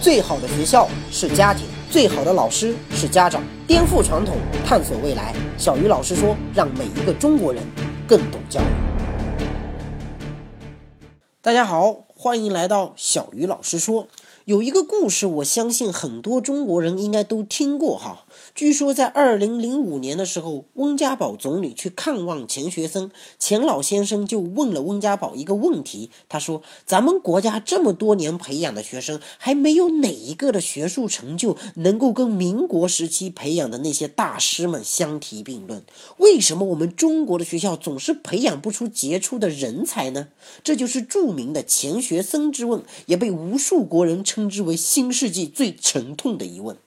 最好的学校是家庭，最好的老师是家长。颠覆传统，探索未来。小鱼老师说，让每一个中国人更懂教育。大家好，欢迎来到小鱼老师说。有一个故事，我相信很多中国人应该都听过哈。据说在二零零五年的时候，温家宝总理去看望钱学森，钱老先生就问了温家宝一个问题，他说：“咱们国家这么多年培养的学生，还没有哪一个的学术成就能够跟民国时期培养的那些大师们相提并论。为什么我们中国的学校总是培养不出杰出的人才呢？”这就是著名的钱学森之问，也被无数国人称之为新世纪最沉痛的疑问。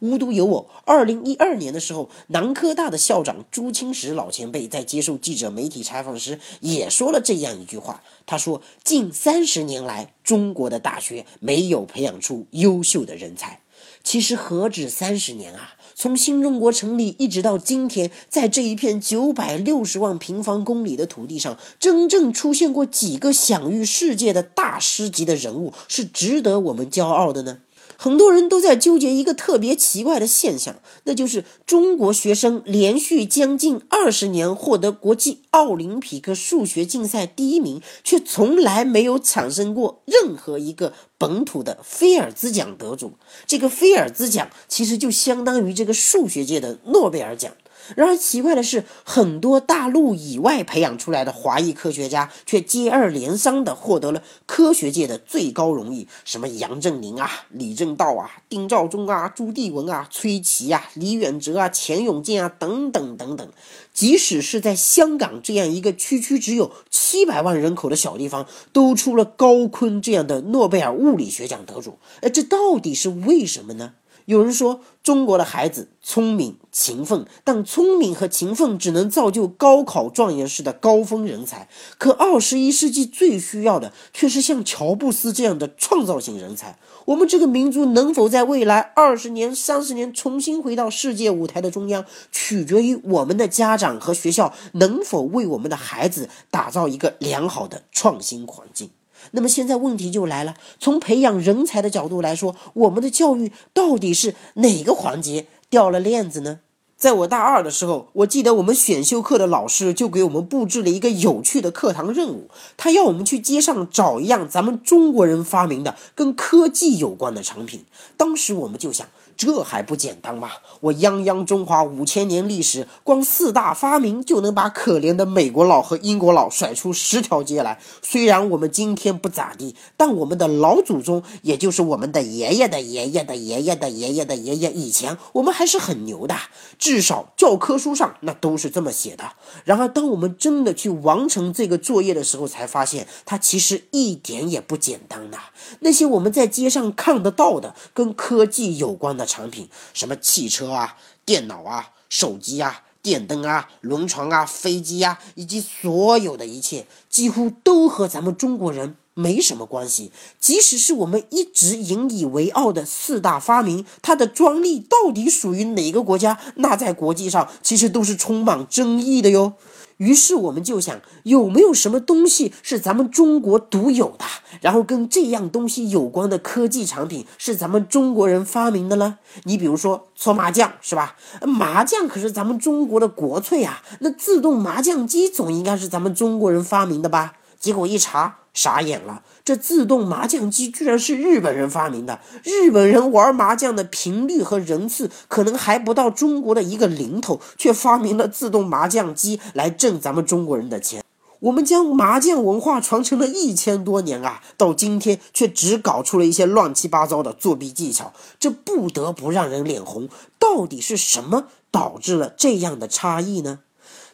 无独有偶，二零一二年的时候，南科大的校长朱清时老前辈在接受记者媒体采访时，也说了这样一句话。他说：“近三十年来，中国的大学没有培养出优秀的人才。其实何止三十年啊！从新中国成立一直到今天，在这一片九百六十万平方公里的土地上，真正出现过几个享誉世界的大师级的人物，是值得我们骄傲的呢？”很多人都在纠结一个特别奇怪的现象，那就是中国学生连续将近二十年获得国际奥林匹克数学竞赛第一名，却从来没有产生过任何一个本土的菲尔兹奖得主。这个菲尔兹奖其实就相当于这个数学界的诺贝尔奖。然而奇怪的是，很多大陆以外培养出来的华裔科学家却接二连三地获得了科学界的最高荣誉，什么杨振宁啊、李政道啊、丁肇中啊、朱棣文啊、崔琦啊、李远哲啊、钱永健啊等等等等。即使是在香港这样一个区区只有七百万人口的小地方，都出了高锟这样的诺贝尔物理学奖得主。哎，这到底是为什么呢？有人说，中国的孩子聪明勤奋，但聪明和勤奋只能造就高考状元式的高分人才。可二十一世纪最需要的，却是像乔布斯这样的创造性人才。我们这个民族能否在未来二十年、三十年重新回到世界舞台的中央，取决于我们的家长和学校能否为我们的孩子打造一个良好的创新环境。那么现在问题就来了，从培养人才的角度来说，我们的教育到底是哪个环节掉了链子呢？在我大二的时候，我记得我们选修课的老师就给我们布置了一个有趣的课堂任务，他要我们去街上找一样咱们中国人发明的跟科技有关的产品。当时我们就想。这还不简单吗？我泱泱中华五千年历史，光四大发明就能把可怜的美国佬和英国佬甩出十条街来。虽然我们今天不咋地，但我们的老祖宗，也就是我们的爷爷的爷爷的爷爷的爷爷的爷爷，以前我们还是很牛的，至少教科书上那都是这么写的。然而，当我们真的去完成这个作业的时候，才发现它其实一点也不简单呐。那些我们在街上看得到的跟科技有关的。产品什么汽车啊、电脑啊、手机啊、电灯啊、轮船啊、飞机啊，以及所有的一切，几乎都和咱们中国人没什么关系。即使是我们一直引以为傲的四大发明，它的专利到底属于哪个国家？那在国际上其实都是充满争议的哟。于是我们就想，有没有什么东西是咱们中国独有的？然后跟这样东西有关的科技产品是咱们中国人发明的呢？你比如说搓麻将，是吧？麻将可是咱们中国的国粹啊。那自动麻将机总应该是咱们中国人发明的吧？结果一查。傻眼了，这自动麻将机居然是日本人发明的。日本人玩麻将的频率和人次可能还不到中国的一个零头，却发明了自动麻将机来挣咱们中国人的钱。我们将麻将文化传承了一千多年啊，到今天却只搞出了一些乱七八糟的作弊技巧，这不得不让人脸红。到底是什么导致了这样的差异呢？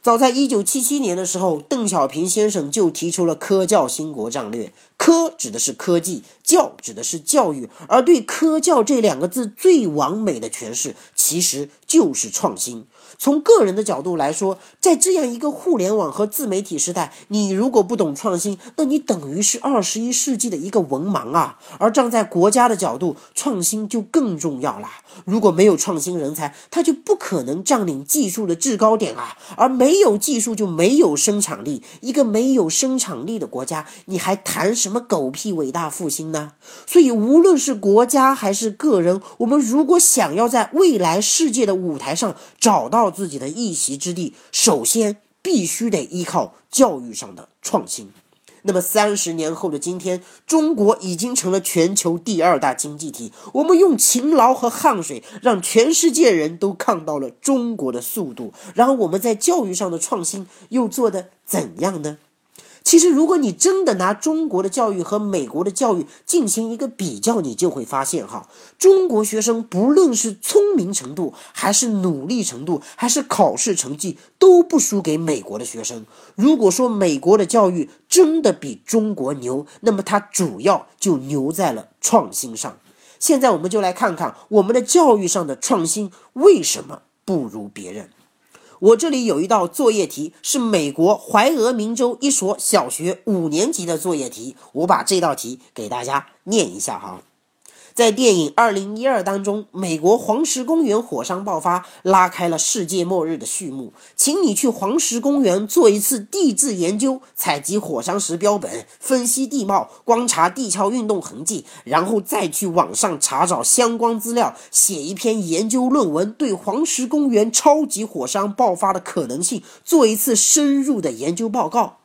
早在一九七七年的时候，邓小平先生就提出了科教兴国战略。科指的是科技，教指的是教育，而对科教这两个字最完美的诠释，其实就是创新。从个人的角度来说，在这样一个互联网和自媒体时代，你如果不懂创新，那你等于是二十一世纪的一个文盲啊。而站在国家的角度，创新就更重要了。如果没有创新人才，他就不可能占领技术的制高点啊。而没有技术，就没有生产力。一个没有生产力的国家，你还谈什么狗屁伟大复兴呢？所以，无论是国家还是个人，我们如果想要在未来世界的舞台上找到靠自己的一席之地，首先必须得依靠教育上的创新。那么，三十年后的今天，中国已经成了全球第二大经济体。我们用勤劳和汗水，让全世界人都看到了中国的速度。然后，我们在教育上的创新又做得怎样呢？其实，如果你真的拿中国的教育和美国的教育进行一个比较，你就会发现，哈，中国学生不论是聪明程度，还是努力程度，还是考试成绩，都不输给美国的学生。如果说美国的教育真的比中国牛，那么它主要就牛在了创新上。现在，我们就来看看我们的教育上的创新为什么不如别人。我这里有一道作业题，是美国怀俄明州一所小学五年级的作业题。我把这道题给大家念一下哈。在电影《二零一二》当中，美国黄石公园火山爆发，拉开了世界末日的序幕。请你去黄石公园做一次地质研究，采集火山石标本，分析地貌，观察地壳运动痕迹，然后再去网上查找相关资料，写一篇研究论文，对黄石公园超级火山爆发的可能性做一次深入的研究报告。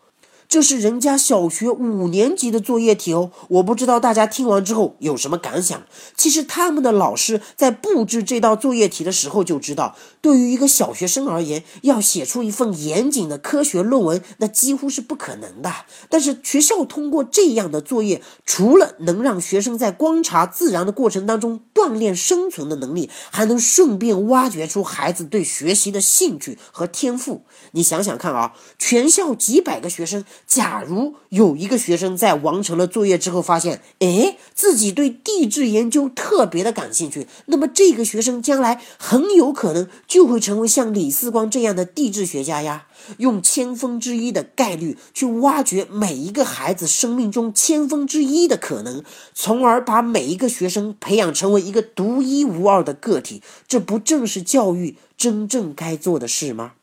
这是人家小学五年级的作业题哦，我不知道大家听完之后有什么感想。其实他们的老师在布置这道作业题的时候就知道，对于一个小学生而言，要写出一份严谨的科学论文，那几乎是不可能的。但是学校通过这样的作业，除了能让学生在观察自然的过程当中锻炼生存的能力，还能顺便挖掘出孩子对学习的兴趣和天赋。你想想看啊，全校几百个学生。假如有一个学生在完成了作业之后发现，哎，自己对地质研究特别的感兴趣，那么这个学生将来很有可能就会成为像李四光这样的地质学家呀。用千分之一的概率去挖掘每一个孩子生命中千分之一的可能，从而把每一个学生培养成为一个独一无二的个体，这不正是教育真正该做的事吗？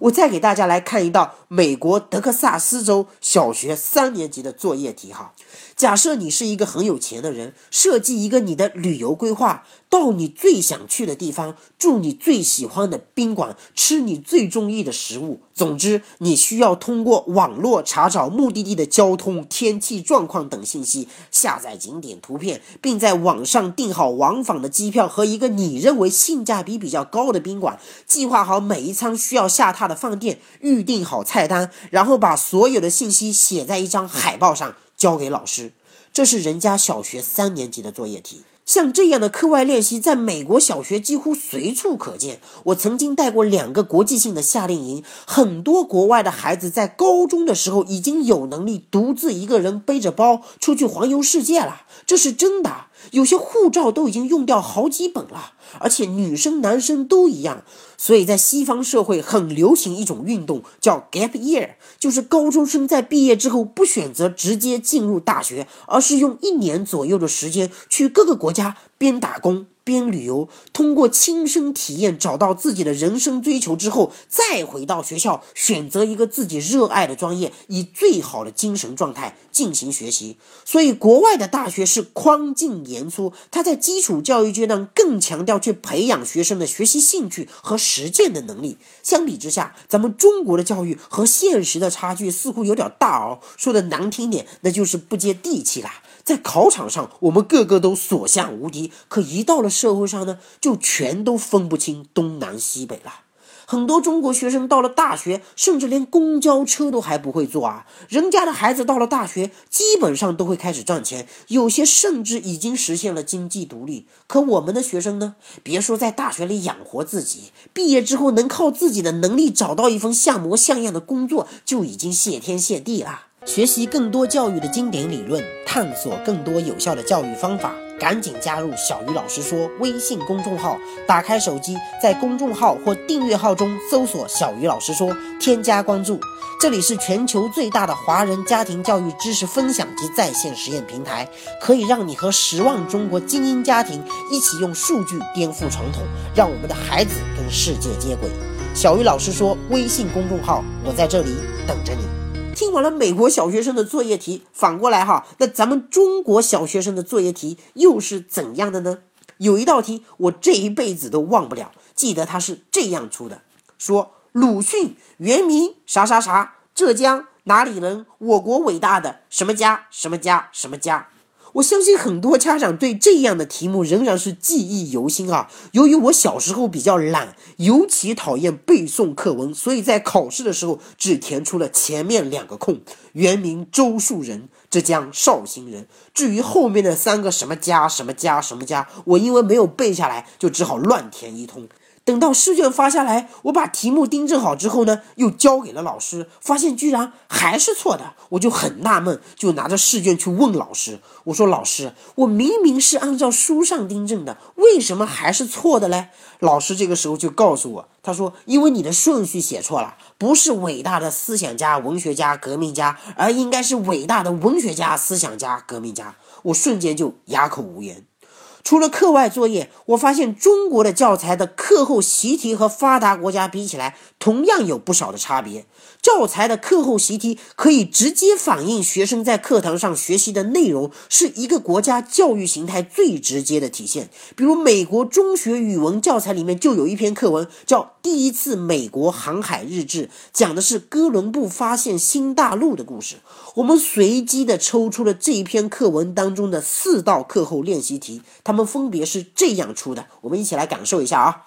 我再给大家来看一道美国德克萨斯州小学三年级的作业题哈。假设你是一个很有钱的人，设计一个你的旅游规划。到你最想去的地方，住你最喜欢的宾馆，吃你最中意的食物。总之，你需要通过网络查找目的地的交通、天气状况等信息，下载景点图片，并在网上订好往返的机票和一个你认为性价比比较高的宾馆，计划好每一餐需要下榻的饭店，预定好菜单，然后把所有的信息写在一张海报上交给老师。这是人家小学三年级的作业题。像这样的课外练习，在美国小学几乎随处可见。我曾经带过两个国际性的夏令营，很多国外的孩子在高中的时候已经有能力独自一个人背着包出去环游世界了，这是真的。有些护照都已经用掉好几本了，而且女生男生都一样。所以在西方社会很流行一种运动，叫 gap year，就是高中生在毕业之后不选择直接进入大学，而是用一年左右的时间去各个国家边打工。边旅游，通过亲身体验找到自己的人生追求之后，再回到学校选择一个自己热爱的专业，以最好的精神状态进行学习。所以，国外的大学是宽进严出，它在基础教育阶段更强调去培养学生的学习兴趣和实践的能力。相比之下，咱们中国的教育和现实的差距似乎有点大哦。说的难听点，那就是不接地气啦。在考场上，我们个个都所向无敌，可一到了社会上呢，就全都分不清东南西北了。很多中国学生到了大学，甚至连公交车都还不会坐啊！人家的孩子到了大学，基本上都会开始赚钱，有些甚至已经实现了经济独立。可我们的学生呢？别说在大学里养活自己，毕业之后能靠自己的能力找到一份像模像样的工作，就已经谢天谢地了。学习更多教育的经典理论，探索更多有效的教育方法。赶紧加入小鱼老师说微信公众号，打开手机，在公众号或订阅号中搜索“小鱼老师说”，添加关注。这里是全球最大的华人家庭教育知识分享及在线实验平台，可以让你和十万中国精英家庭一起用数据颠覆传统，让我们的孩子跟世界接轨。小鱼老师说微信公众号，我在这里等着你。听完了美国小学生的作业题，反过来哈，那咱们中国小学生的作业题又是怎样的呢？有一道题我这一辈子都忘不了，记得它是这样出的：说鲁迅原名啥啥啥，浙江哪里人？我国伟大的什么家什么家什么家。我相信很多家长对这样的题目仍然是记忆犹新啊。由于我小时候比较懒，尤其讨厌背诵课文，所以在考试的时候只填出了前面两个空。原名周树人，浙江绍兴人。至于后面的三个什么家什么家什么家，我因为没有背下来，就只好乱填一通。等到试卷发下来，我把题目订正好之后呢，又交给了老师，发现居然还是错的，我就很纳闷，就拿着试卷去问老师，我说：“老师，我明明是按照书上订正的，为什么还是错的嘞？”老师这个时候就告诉我，他说：“因为你的顺序写错了，不是伟大的思想家、文学家、革命家，而应该是伟大的文学家、思想家、革命家。”我瞬间就哑口无言。除了课外作业，我发现中国的教材的课后习题和发达国家比起来，同样有不少的差别。教材的课后习题可以直接反映学生在课堂上学习的内容，是一个国家教育形态最直接的体现。比如，美国中学语文教材里面就有一篇课文叫《第一次美国航海日志》，讲的是哥伦布发现新大陆的故事。我们随机的抽出了这一篇课文当中的四道课后练习题，它们分别是这样出的，我们一起来感受一下啊。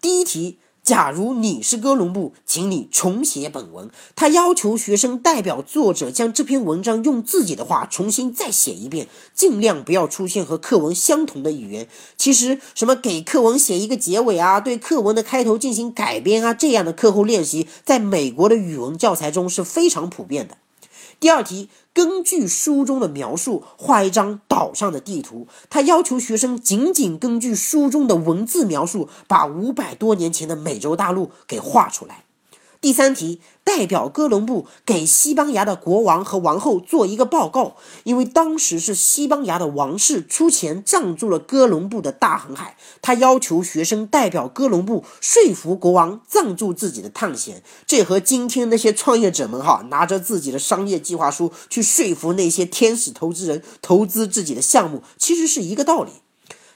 第一题，假如你是哥伦布，请你重写本文。他要求学生代表作者将这篇文章用自己的话重新再写一遍，尽量不要出现和课文相同的语言。其实，什么给课文写一个结尾啊，对课文的开头进行改编啊，这样的课后练习，在美国的语文教材中是非常普遍的。第二题，根据书中的描述画一张岛上的地图。他要求学生仅仅根据书中的文字描述，把五百多年前的美洲大陆给画出来。第三题，代表哥伦布给西班牙的国王和王后做一个报告，因为当时是西班牙的王室出钱赞助了哥伦布的大航海，他要求学生代表哥伦布说服国王赞助自己的探险。这和今天那些创业者们哈拿着自己的商业计划书去说服那些天使投资人投资自己的项目，其实是一个道理。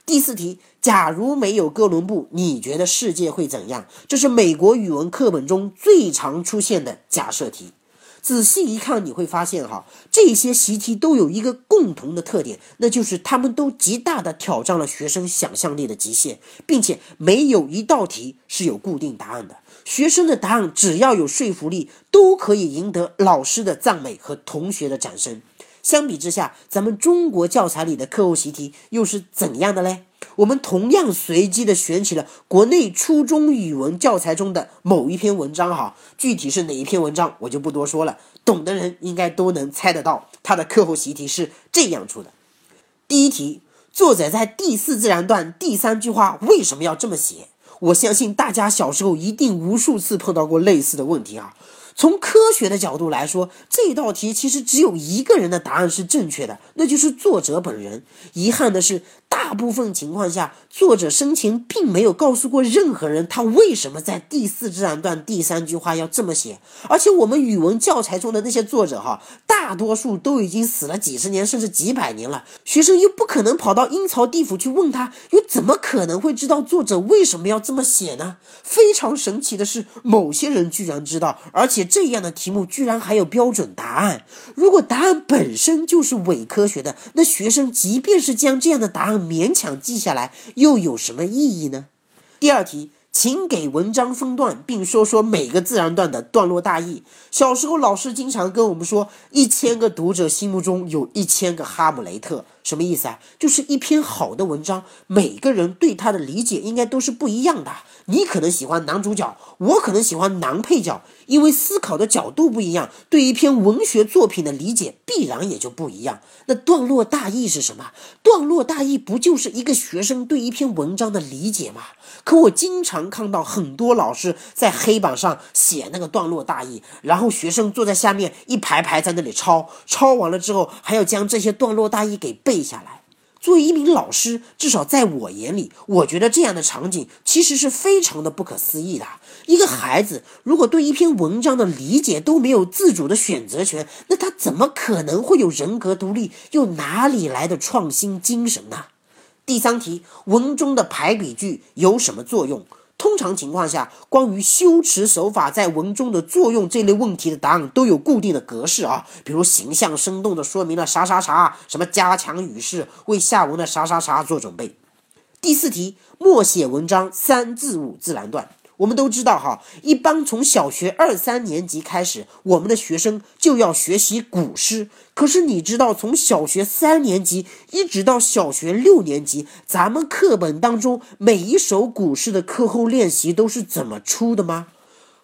第四题，假如没有哥伦布，你觉得世界会怎样？这是美国语文课本中最常出现的假设题。仔细一看，你会发现哈，这些习题都有一个共同的特点，那就是他们都极大的挑战了学生想象力的极限，并且没有一道题是有固定答案的。学生的答案只要有说服力，都可以赢得老师的赞美和同学的掌声。相比之下，咱们中国教材里的课后习题又是怎样的嘞？我们同样随机的选取了国内初中语文教材中的某一篇文章，哈，具体是哪一篇文章，我就不多说了，懂的人应该都能猜得到。它的课后习题是这样出的：第一题，作者在第四自然段第三句话为什么要这么写？我相信大家小时候一定无数次碰到过类似的问题啊。从科学的角度来说，这道题其实只有一个人的答案是正确的，那就是作者本人。遗憾的是。大部分情况下，作者生前并没有告诉过任何人他为什么在第四自然段第三句话要这么写。而且我们语文教材中的那些作者哈，大多数都已经死了几十年甚至几百年了，学生又不可能跑到阴曹地府去问他，又怎么可能会知道作者为什么要这么写呢？非常神奇的是，某些人居然知道，而且这样的题目居然还有标准答案。如果答案本身就是伪科学的，那学生即便是将这样的答案。勉强记下来又有什么意义呢？第二题，请给文章分段，并说说每个自然段的段落大意。小时候老师经常跟我们说，一千个读者心目中有一千个哈姆雷特，什么意思啊？就是一篇好的文章，每个人对他的理解应该都是不一样的。你可能喜欢男主角，我可能喜欢男配角，因为思考的角度不一样，对一篇文学作品的理解必然也就不一样。那段落大意是什么？段落大意不就是一个学生对一篇文章的理解吗？可我经常看到很多老师在黑板上写那个段落大意，然后学生坐在下面一排排在那里抄，抄完了之后还要将这些段落大意给背背下来。作为一名老师，至少在我眼里，我觉得这样的场景其实是非常的不可思议的。一个孩子如果对一篇文章的理解都没有自主的选择权，那他怎么可能会有人格独立？又哪里来的创新精神呢？第三题，文中的排比句有什么作用？通常情况下，关于修辞手法在文中的作用这类问题的答案都有固定的格式啊，比如形象生动的说明了啥啥啥，什么加强语势，为下文的啥啥啥做准备。第四题，默写文章三至五自然段。我们都知道哈，一般从小学二三年级开始，我们的学生就要学习古诗。可是你知道，从小学三年级一直到小学六年级，咱们课本当中每一首古诗的课后练习都是怎么出的吗？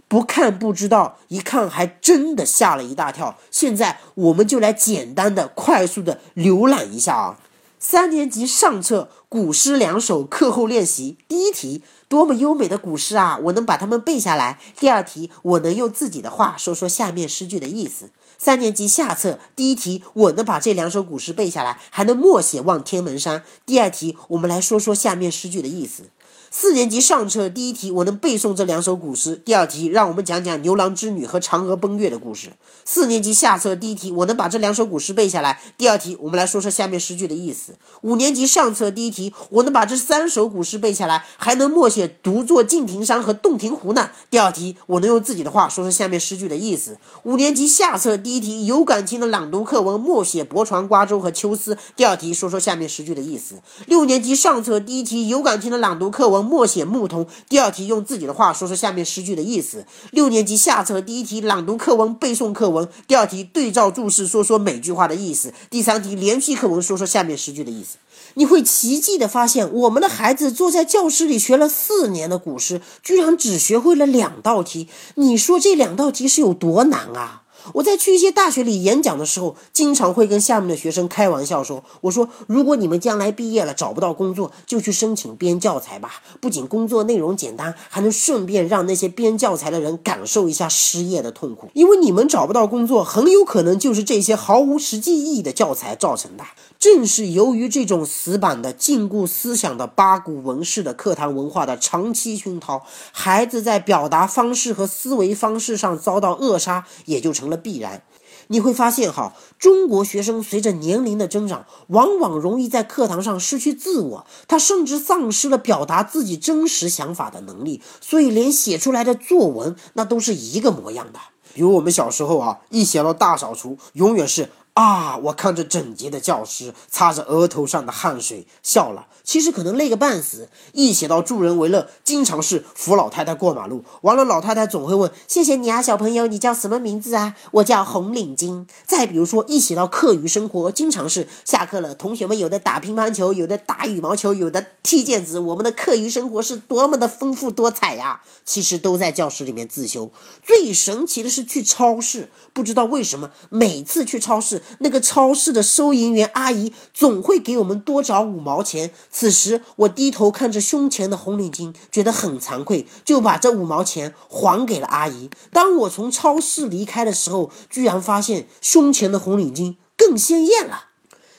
不看不知道，一看还真的吓了一大跳。现在我们就来简单的、快速的浏览一下啊。三年级上册古诗两首课后练习，第一题。多么优美的古诗啊！我能把它们背下来。第二题，我能用自己的话说说下面诗句的意思。三年级下册第一题，我能把这两首古诗背下来，还能默写望天门山。第二题，我们来说说下面诗句的意思。四年级上册第一题，我能背诵这两首古诗。第二题，让我们讲讲牛郎织女和嫦娥奔月的故事。四年级下册第一题，我能把这两首古诗背下来。第二题，我们来说说下面诗句的意思。五年级上册第一题，我能把这三首古诗背下来，还能默写独坐敬亭山和洞庭湖呢。第二题，我能用自己的话说说下面诗句的意思。五年级下册第一题，有感情的朗读课文，默写泊船瓜洲和秋思。第二题，说说下面诗句的意思。六年级上册第一题，有感情的朗读课文。默写牧童。第二题用自己的话说说下面诗句的意思。六年级下册第一题朗读课文背诵课文。第二题对照注释说说每句话的意思。第三题连续课文说说下面诗句的意思。你会奇迹的发现，我们的孩子坐在教室里学了四年的古诗，居然只学会了两道题。你说这两道题是有多难啊？我在去一些大学里演讲的时候，经常会跟下面的学生开玩笑说：“我说，如果你们将来毕业了找不到工作，就去申请编教材吧。不仅工作内容简单，还能顺便让那些编教材的人感受一下失业的痛苦。因为你们找不到工作，很有可能就是这些毫无实际意义的教材造成的。正是由于这种死板的禁锢思想的八股文式的课堂文化的长期熏陶，孩子在表达方式和思维方式上遭到扼杀，也就成。了必然，你会发现哈，中国学生随着年龄的增长，往往容易在课堂上失去自我，他甚至丧失了表达自己真实想法的能力，所以连写出来的作文那都是一个模样的。比如我们小时候啊，一写到大扫除，永远是。啊！我看着整洁的教室，擦着额头上的汗水，笑了。其实可能累个半死。一写到助人为乐，经常是扶老太太过马路，完了老太太总会问：“谢谢你啊，小朋友，你叫什么名字啊？”我叫红领巾。再比如说，一写到课余生活，经常是下课了，同学们有的打乒乓球，有的打羽毛球，有的踢毽子。我们的课余生活是多么的丰富多彩呀！其实都在教室里面自修。最神奇的是去超市，不知道为什么每次去超市。那个超市的收银员阿姨总会给我们多找五毛钱。此时，我低头看着胸前的红领巾，觉得很惭愧，就把这五毛钱还给了阿姨。当我从超市离开的时候，居然发现胸前的红领巾更鲜艳了。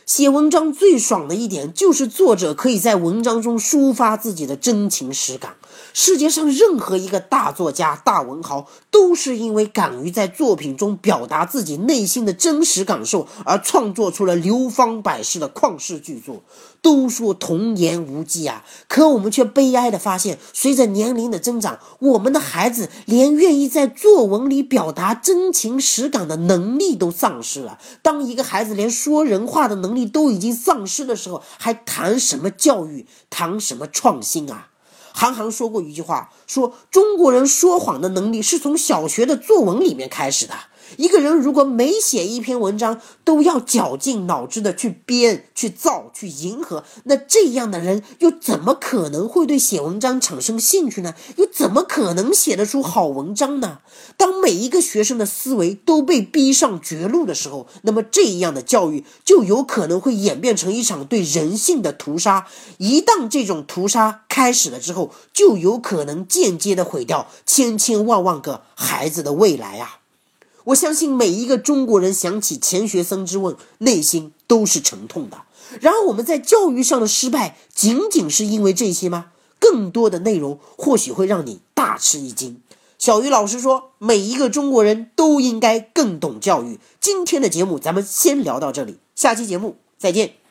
写文章最爽的一点，就是作者可以在文章中抒发自己的真情实感。世界上任何一个大作家、大文豪，都是因为敢于在作品中表达自己内心的真实感受，而创作出了流芳百世的旷世巨作。都说童言无忌啊，可我们却悲哀地发现，随着年龄的增长，我们的孩子连愿意在作文里表达真情实感的能力都丧失了。当一个孩子连说人话的能力都已经丧失的时候，还谈什么教育，谈什么创新啊？韩寒说过一句话，说中国人说谎的能力是从小学的作文里面开始的。一个人如果每写一篇文章都要绞尽脑汁的去编、去造、去迎合，那这样的人又怎么可能会对写文章产生兴趣呢？又怎么可能写得出好文章呢？当每一个学生的思维都被逼上绝路的时候，那么这样的教育就有可能会演变成一场对人性的屠杀。一旦这种屠杀开始了之后，就有可能间接的毁掉千千万万个孩子的未来啊！我相信每一个中国人想起钱学森之问，内心都是沉痛的。然而，我们在教育上的失败，仅仅是因为这些吗？更多的内容或许会让你大吃一惊。小鱼老师说，每一个中国人都应该更懂教育。今天的节目咱们先聊到这里，下期节目再见。